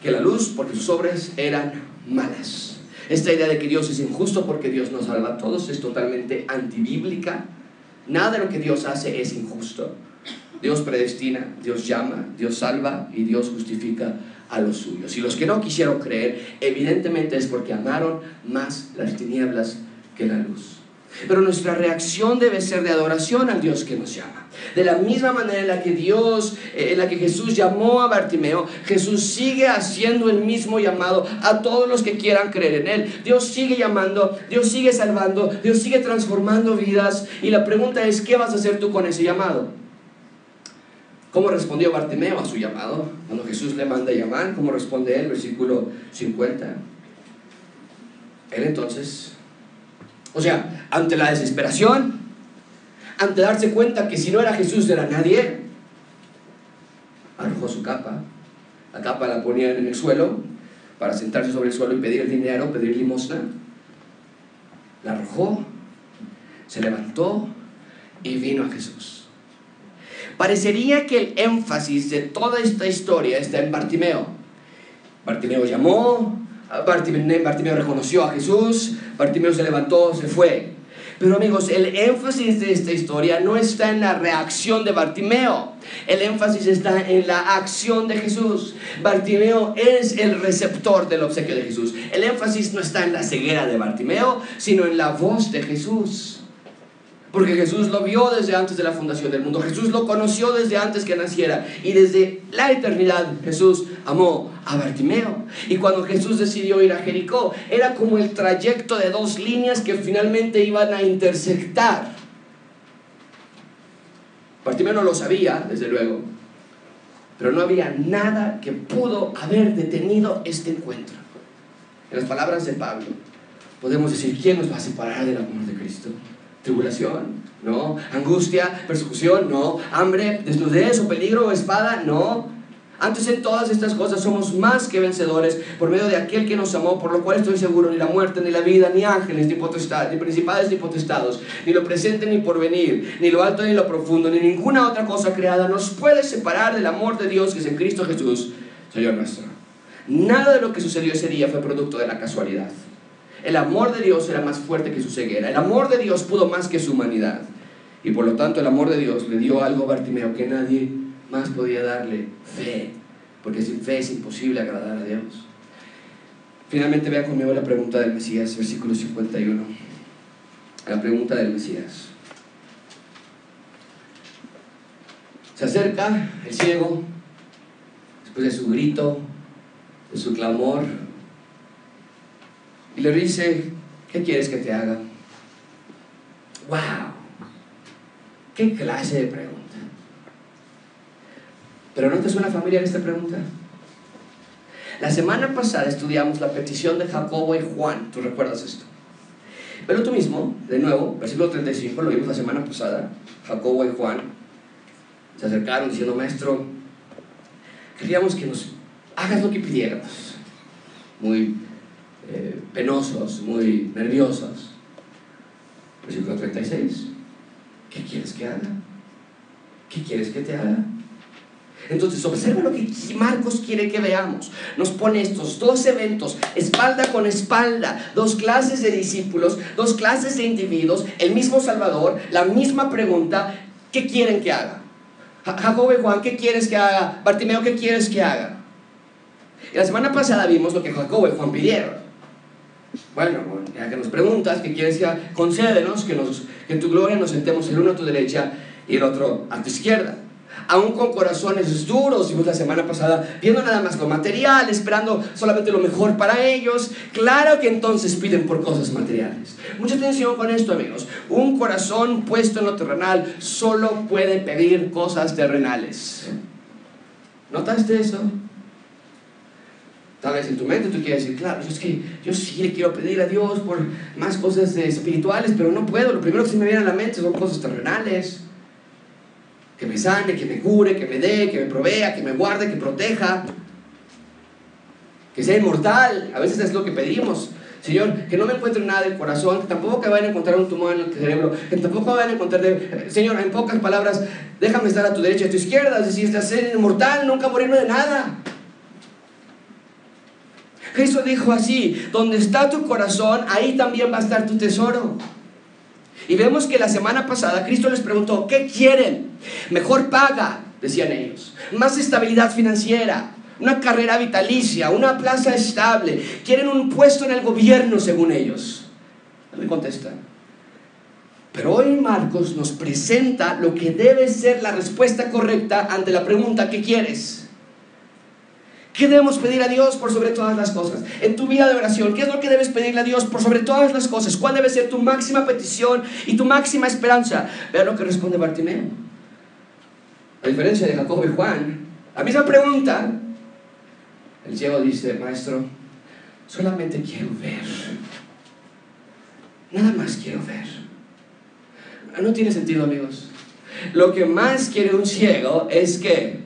que la luz, porque sus obras eran malas. Esta idea de que Dios es injusto porque Dios nos salva a todos es totalmente antibíblica. Nada de lo que Dios hace es injusto. Dios predestina, Dios llama, Dios salva y Dios justifica a los suyos. Y los que no quisieron creer, evidentemente es porque amaron más las tinieblas que la luz. Pero nuestra reacción debe ser de adoración al Dios que nos llama. De la misma manera en la que Dios, eh, en la que Jesús llamó a Bartimeo, Jesús sigue haciendo el mismo llamado a todos los que quieran creer en Él. Dios sigue llamando, Dios sigue salvando, Dios sigue transformando vidas. Y la pregunta es, ¿qué vas a hacer tú con ese llamado? ¿Cómo respondió Bartimeo a su llamado? Cuando Jesús le manda llamar, ¿cómo responde él? Versículo 50. Él entonces, o sea, ante la desesperación, ante darse cuenta que si no era Jesús era nadie, arrojó su capa. La capa la ponía en el suelo para sentarse sobre el suelo y pedir dinero, pedir limosna. La arrojó, se levantó y vino a Jesús. Parecería que el énfasis de toda esta historia está en Bartimeo. Bartimeo llamó, Bartimeo, reconoció a Jesús, Bartimeo se levantó, se fue. Pero amigos, el énfasis de esta historia no está en la reacción de Bartimeo. El énfasis está en la acción de Jesús. Bartimeo es el receptor del obsequio de Jesús. El énfasis no está en la ceguera de Bartimeo, sino en la voz de Jesús. Porque Jesús lo vio desde antes de la fundación del mundo. Jesús lo conoció desde antes que naciera. Y desde la eternidad Jesús amó a Bartimeo. Y cuando Jesús decidió ir a Jericó, era como el trayecto de dos líneas que finalmente iban a intersectar. Bartimeo no lo sabía, desde luego. Pero no había nada que pudo haber detenido este encuentro. En las palabras de Pablo, podemos decir, ¿quién nos va a separar del amor de Cristo? Tribulación, no. Angustia, persecución, no. Hambre, desnudez o peligro o espada, no. Antes en todas estas cosas somos más que vencedores por medio de aquel que nos amó, por lo cual estoy seguro, ni la muerte, ni la vida, ni ángeles, ni potestad, ni principales, ni potestados, ni lo presente, ni porvenir, ni lo alto, ni lo profundo, ni ninguna otra cosa creada nos puede separar del amor de Dios que es en Cristo Jesús, Señor nuestro. Nada de lo que sucedió ese día fue producto de la casualidad. El amor de Dios era más fuerte que su ceguera. El amor de Dios pudo más que su humanidad. Y por lo tanto el amor de Dios le dio algo a Bartimeo que nadie más podía darle, fe. Porque sin fe es imposible agradar a Dios. Finalmente vea conmigo la pregunta del Mesías, versículo 51. La pregunta del Mesías. Se acerca el ciego, después de su grito, de su clamor, le dice, ¿qué quieres que te haga? ¡Wow! ¿Qué clase de pregunta? ¿Pero no te suena familiar esta pregunta? La semana pasada estudiamos la petición de Jacobo y Juan. ¿Tú recuerdas esto? Pero tú mismo, de nuevo, versículo 35, lo vimos la semana pasada. Jacobo y Juan se acercaron diciendo, maestro, queríamos que nos hagas lo que pidiéramos. Muy eh, penosos, muy nerviosos. Versículo 36. ¿Qué quieres que haga? ¿Qué quieres que te haga? Entonces, observa lo que Marcos quiere que veamos. Nos pone estos dos eventos, espalda con espalda, dos clases de discípulos, dos clases de individuos, el mismo Salvador, la misma pregunta, ¿qué quieren que haga? Jacob y Juan, ¿qué quieres que haga? Bartimeo, ¿qué quieres que haga? Y la semana pasada vimos lo que Jacob y Juan pidieron. Bueno, ya que nos preguntas, que quieres que concédenos que, en tu gloria nos sentemos el uno a tu derecha y el otro a tu izquierda. Aún con corazones duros, vimos la semana pasada, viendo nada más lo material, esperando solamente lo mejor para ellos. Claro que entonces piden por cosas materiales. Mucha atención con esto, amigos. Un corazón puesto en lo terrenal solo puede pedir cosas terrenales. ¿Notaste eso? Tal vez en tu mente tú quieres decir, claro, es que yo sí le quiero pedir a Dios por más cosas espirituales, pero no puedo. Lo primero que se me viene a la mente son cosas terrenales. Que me sane, que me cure, que me dé, que me provea, que me guarde, que proteja. Que sea inmortal. A veces es lo que pedimos. Señor, que no me encuentre nada del corazón, que tampoco que vayan a encontrar un tumor en el cerebro, que tampoco vayan a encontrar, Señor, en pocas palabras, déjame estar a tu derecha y a tu izquierda, es decir, ser inmortal, nunca morirme de nada. Jesús dijo así, donde está tu corazón, ahí también va a estar tu tesoro. Y vemos que la semana pasada Cristo les preguntó, ¿qué quieren? Mejor paga, decían ellos. Más estabilidad financiera, una carrera vitalicia, una plaza estable. Quieren un puesto en el gobierno según ellos. Le contestan. Pero hoy Marcos nos presenta lo que debe ser la respuesta correcta ante la pregunta ¿qué quieres? ¿Qué debemos pedir a Dios por sobre todas las cosas? En tu vida de oración, ¿qué es lo que debes pedirle a Dios por sobre todas las cosas? ¿Cuál debe ser tu máxima petición y tu máxima esperanza? Vean lo que responde Bartimeo. A diferencia de Jacobo y Juan, la misma pregunta, el ciego dice, maestro, solamente quiero ver. Nada más quiero ver. No tiene sentido, amigos. Lo que más quiere un ciego es que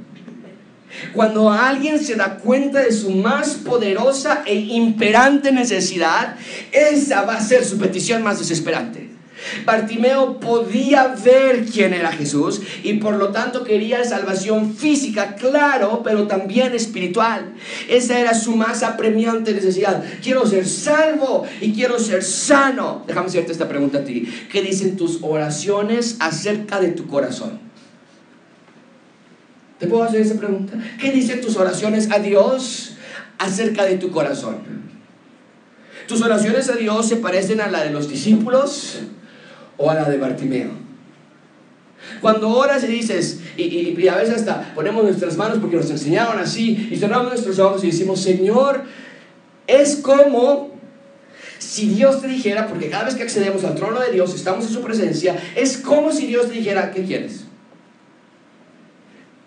cuando alguien se da cuenta de su más poderosa e imperante necesidad, esa va a ser su petición más desesperante. Bartimeo podía ver quién era Jesús y por lo tanto quería salvación física, claro, pero también espiritual. Esa era su más apremiante necesidad. Quiero ser salvo y quiero ser sano. Déjame hacerte esta pregunta a ti. ¿Qué dicen tus oraciones acerca de tu corazón? ¿Te puedo hacer esa pregunta? ¿Qué dicen tus oraciones a Dios acerca de tu corazón? ¿Tus oraciones a Dios se parecen a la de los discípulos o a la de Bartimeo? Cuando oras y dices, y, a veces hasta ponemos nuestras manos porque nos enseñaron así, y cerramos nuestros ojos y decimos, Señor, es como si Dios te dijera, porque cada vez que accedemos al trono de Dios, estamos en su presencia, es como si Dios te dijera, ¿qué quieres?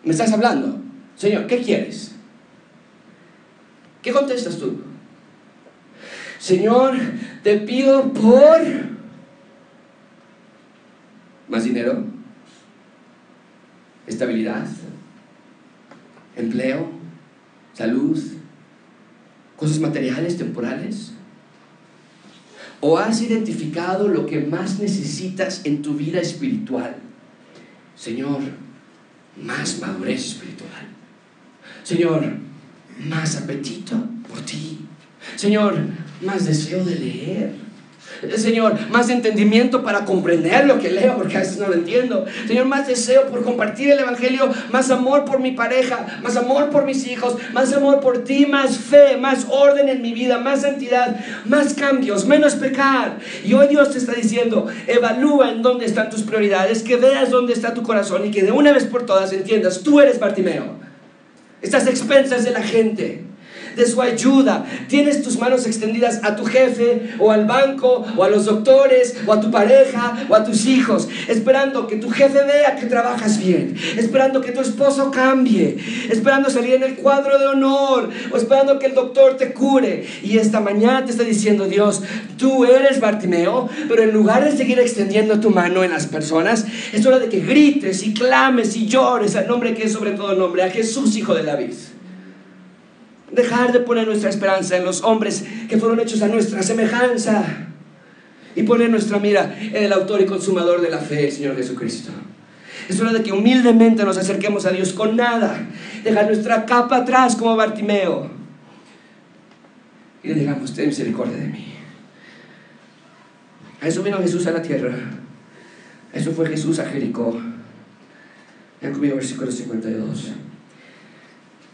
¿Me estás hablando? Señor, ¿qué quieres? ¿Qué contestas tú? Señor, te pido por más dinero, estabilidad, empleo, salud, cosas materiales, temporales. ¿O has identificado lo que más necesitas en tu vida espiritual? Señor, más madurez espiritual. Señor, más apetito por ti. Señor, más deseo de leer Señor, más entendimiento para comprender lo que leo, porque a veces no lo entiendo. Señor, más deseo por compartir el Evangelio, más amor por mi pareja, más amor por mis hijos, más amor por ti, más fe, más orden en mi vida, más santidad, más cambios, menos pecar. Y hoy Dios te está diciendo, evalúa en dónde están tus prioridades, que veas dónde está tu corazón y que de una vez por todas entiendas, tú eres Bartimeo. Estás expensas de la gente de su ayuda. Tienes tus manos extendidas a tu jefe o al banco o a los doctores o a tu pareja o a tus hijos, esperando que tu jefe vea que trabajas bien, esperando que tu esposo cambie, esperando salir en el cuadro de honor o esperando que el doctor te cure. Y esta mañana te está diciendo Dios, tú eres Bartimeo, pero en lugar de seguir extendiendo tu mano en las personas, es hora de que grites y clames y llores al nombre que es sobre todo nombre, a Jesús, Hijo de David. Dejar de poner nuestra esperanza en los hombres que fueron hechos a nuestra semejanza y poner nuestra mira en el autor y consumador de la fe, el Señor Jesucristo. Es hora de que humildemente nos acerquemos a Dios con nada, dejar nuestra capa atrás como Bartimeo y le digamos, ten misericordia de mí. A eso vino Jesús a la tierra. A eso fue Jesús a Jericó. Vean conmigo versículo 52.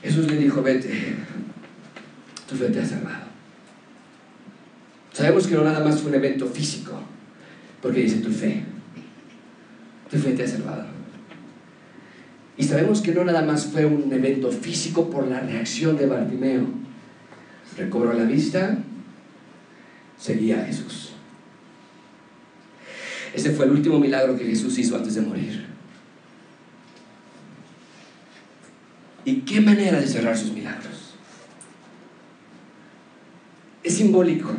Jesús le dijo, vete, tu fe te ha salvado. Sabemos que no nada más fue un evento físico, porque dice tu fe, tu fe te ha salvado. Y sabemos que no nada más fue un evento físico por la reacción de Bartimeo. Recobró la vista, seguía a Jesús. Ese fue el último milagro que Jesús hizo antes de morir. ¿Y qué manera de cerrar sus milagros? Es simbólico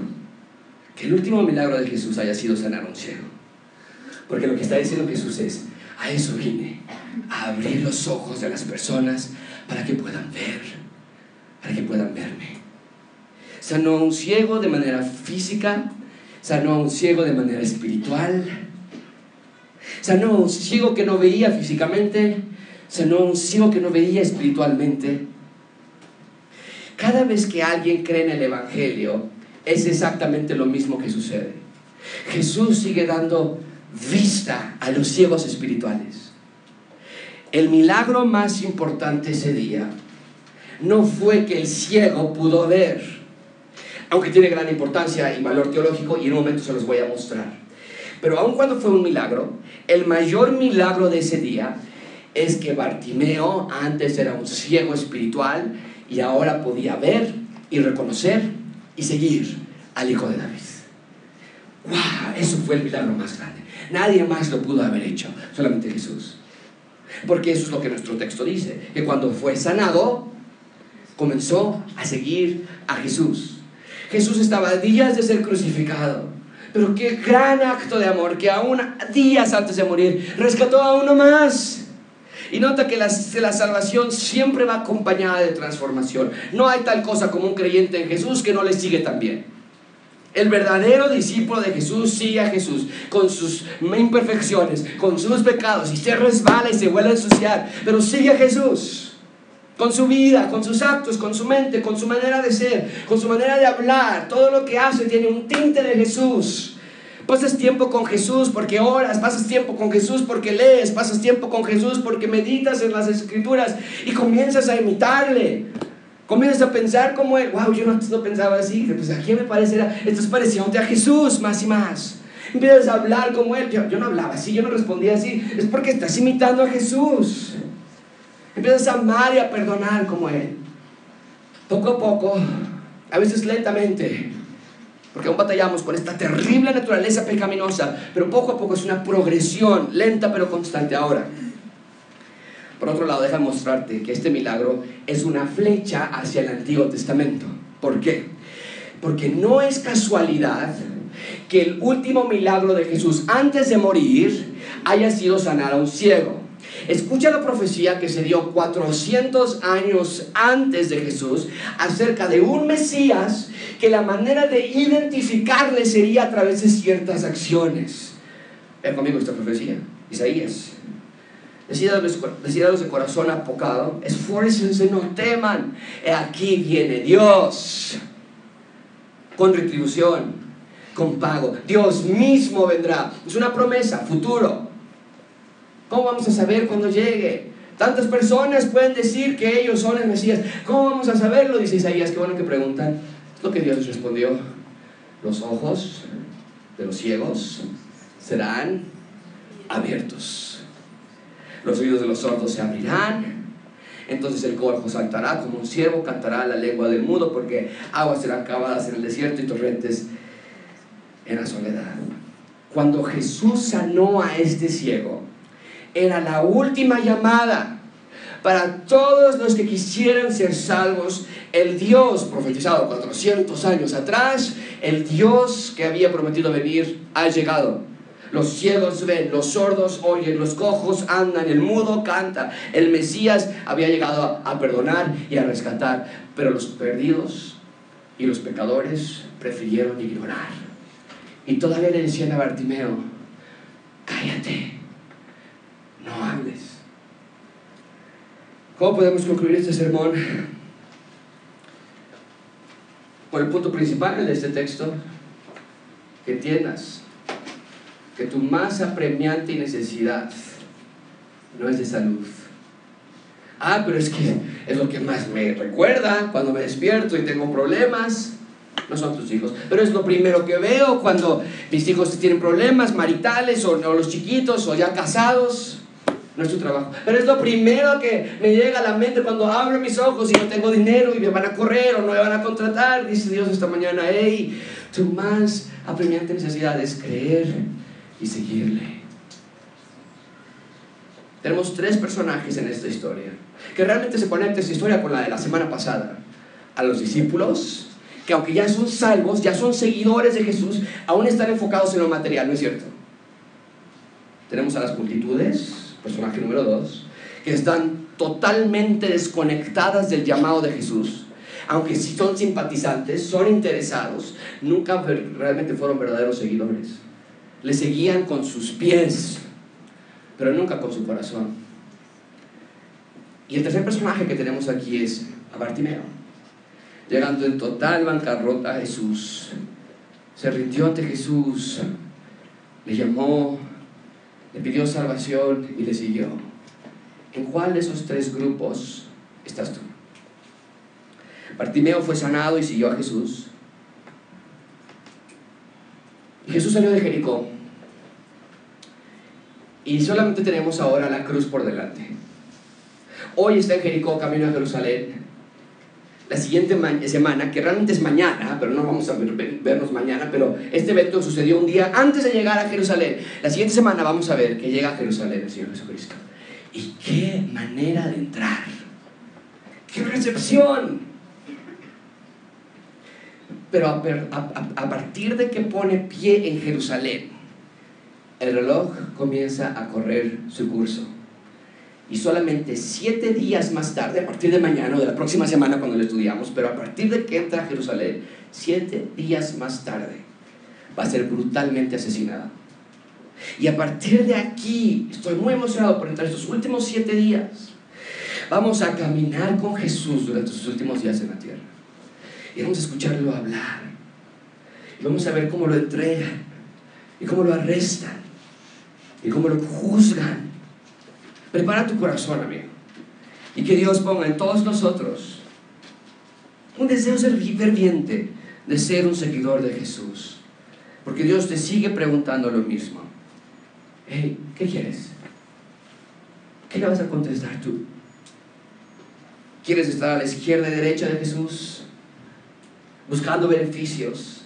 que el último milagro de Jesús haya sido sanar a un ciego. Porque lo que está diciendo Jesús es, a eso vine, a abrir los ojos de las personas para que puedan ver, para que puedan verme. Sanó a un ciego de manera física, sanó a un ciego de manera espiritual, sanó a un ciego que no veía físicamente, sanó un ciego que no veía espiritualmente. Cada vez que alguien cree en el Evangelio, es exactamente lo mismo que sucede. Jesús sigue dando vista a los ciegos espirituales. El milagro más importante ese día no fue que el ciego pudo ver, aunque tiene gran importancia y valor teológico y en un momento se los voy a mostrar. Pero aun cuando fue un milagro, el mayor milagro de ese día es que Bartimeo antes era un ciego espiritual y ahora podía ver y reconocer y seguir al Hijo de David. ¡Wow! Eso fue el milagro más grande. Nadie más lo pudo haber hecho, solamente Jesús. Porque eso es lo que nuestro texto dice, que cuando fue sanado, comenzó a seguir a Jesús. Jesús estaba días de ser crucificado, pero qué gran acto de amor que aún días antes de morir rescató a uno más. Y nota que la, salvación siempre va acompañada de transformación. No hay tal cosa como un creyente en Jesús que no le sigue también. El verdadero discípulo de Jesús sigue a Jesús con sus imperfecciones, con sus pecados, y se resbala y se vuelve a ensuciar, pero sigue a Jesús con su vida, con sus actos, con su mente, con su manera de ser, con su manera de hablar. Todo lo que hace tiene un tinte de Jesús. Pasas tiempo con Jesús porque oras, pasas tiempo con Jesús porque lees, pasas tiempo con Jesús porque meditas en las escrituras y comienzas a imitarle. Comienzas a pensar como Él. Wow, yo no, no pensaba así. Pues a quién me parecerá. Esto es parecido a Jesús más y más. Empiezas a hablar como Él. Yo, yo no hablaba así, yo no respondía así. Es porque estás imitando a Jesús. Empiezas a amar y a perdonar como Él. Poco a poco, a veces lentamente, porque aún batallamos con esta terrible naturaleza pecaminosa, pero poco a poco es una progresión lenta pero constante. Ahora, por otro lado, deja mostrarte que este milagro es una flecha hacia el Antiguo Testamento. ¿Por qué? Porque no es casualidad que el último milagro de Jesús antes de morir haya sido sanar a un ciego. Escucha la profecía que se dio 400 años antes de Jesús acerca de un Mesías que la manera de identificarle sería a través de ciertas acciones. Ven conmigo esta profecía, Isaías Decidados de corazón apocado, esfuércense, no teman. Aquí viene Dios con retribución, con pago. Dios mismo vendrá. Es una promesa, futuro. ¿Cómo vamos a saber cuando llegue? Tantas personas pueden decir que ellos son el Mesías. ¿Cómo vamos a saberlo? Dice Isaías. Qué bueno que preguntan. Es lo que Dios respondió. Los ojos de los ciegos serán abiertos los oídos de los sordos se abrirán. Entonces el cojo saltará como un ciervo, cantará la lengua del mudo, porque aguas serán cavadas en el desierto y torrentes en la soledad. Cuando Jesús sanó a este ciego, era la última llamada para todos los que quisieran ser salvos. El Dios profetizado 400 años atrás, el Dios que había prometido venir, ha llegado. Los ciegos ven, los sordos oyen, los cojos andan, el mudo canta. El Mesías había llegado a perdonar y a rescatar, pero los perdidos y los pecadores prefirieron ignorar. Y todavía le decían a Bartimeo, cállate, no hables. ¿Cómo podemos concluir este sermón? Por el punto principal de este texto, que entiendas que tu más apremiante necesidad no es de salud. Ah, pero es que es lo que más me recuerda cuando me despierto y tengo problemas. No son tus hijos, pero es lo primero que veo cuando mis hijos tienen problemas maritales o, o los chiquitos o ya casados. No es tu trabajo. Pero es lo primero que me llega a la mente cuando abro mis ojos y no tengo dinero y me van a correr o no me van a contratar. Dice Dios esta mañana, hey, tu más apremiante necesidad es creer y seguirle. Tenemos tres personajes en esta historia, que realmente se conecta esta historia con la de la semana pasada. A los discípulos, que aunque ya son salvos, ya son seguidores de Jesús, aún están enfocados en lo material, ¿no es cierto? Tenemos a las multitudes, personaje número dos, que están totalmente desconectadas del llamado de Jesús. Aunque sí son simpatizantes, son interesados, nunca realmente fueron verdaderos seguidores le seguían con sus pies, pero nunca con su corazón. Y el tercer personaje que tenemos aquí es a Bartimeo. Llegando en total bancarrota a Jesús, se rindió ante Jesús, le llamó le pidió salvación y le siguió. ¿En cuál de esos tres grupos estás tú? Bartimeo fue sanado y siguió a Jesús. Y Jesús salió de Jericó. Y solamente tenemos ahora la cruz por delante. Hoy está en Jericó, camino a Jerusalén. La siguiente semana, que realmente es mañana, pero no vamos a vernos mañana, pero este evento sucedió un día antes de llegar a Jerusalén. La siguiente semana vamos a ver que llega a Jerusalén el Señor Jesucristo. Y qué manera de entrar. ¡Qué recepción! Pero a, partir de que pone pie en Jerusalén, el reloj comienza a correr su curso. Y solamente siete días más tarde, a partir de mañana o de la próxima semana cuando lo estudiamos, pero a partir de que entra a Jerusalén, siete días más tarde, va a ser brutalmente asesinado. Y a partir de aquí, estoy muy emocionado por entrar estos últimos siete días. Vamos a caminar con Jesús durante sus últimos días en la tierra. Y vamos a escucharlo hablar. Y vamos a ver cómo lo entregan. Y cómo lo arrestan. Y cómo lo juzgan. Prepara tu corazón, amigo. Y que Dios ponga en todos nosotros un deseo ferviente de ser un seguidor de Jesús. Porque Dios te sigue preguntando lo mismo. Hey, ¿qué quieres? ¿Qué le vas a contestar tú? ¿Quieres estar a la izquierda y derecha de Jesús? buscando beneficios,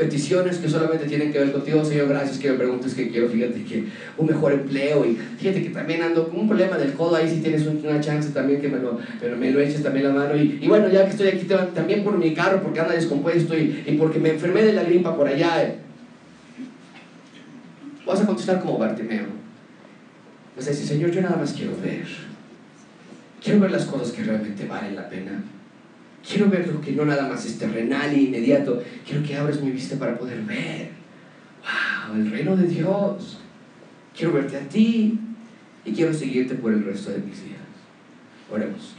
peticiones que solamente tienen que ver contigo, Señor, gracias que me preguntes que quiero, fíjate que un mejor empleo y fíjate que también ando con un problema del codo ahí, si tienes una chance también que me lo, eches también la mano y, bueno, ya que estoy aquí también por mi carro porque anda descompuesto y, y porque me enfermé de la gripa por allá. Eh. Vas a contestar como Bartimeo. Vas a decir, Señor, yo nada más quiero ver. Quiero ver las cosas que realmente valen la pena. Quiero ver lo que no nada más es terrenal e inmediato. Quiero que abras mi vista para poder ver. ¡Wow! El reino de Dios. Quiero verte a ti y quiero seguirte por el resto de mis días. Oremos.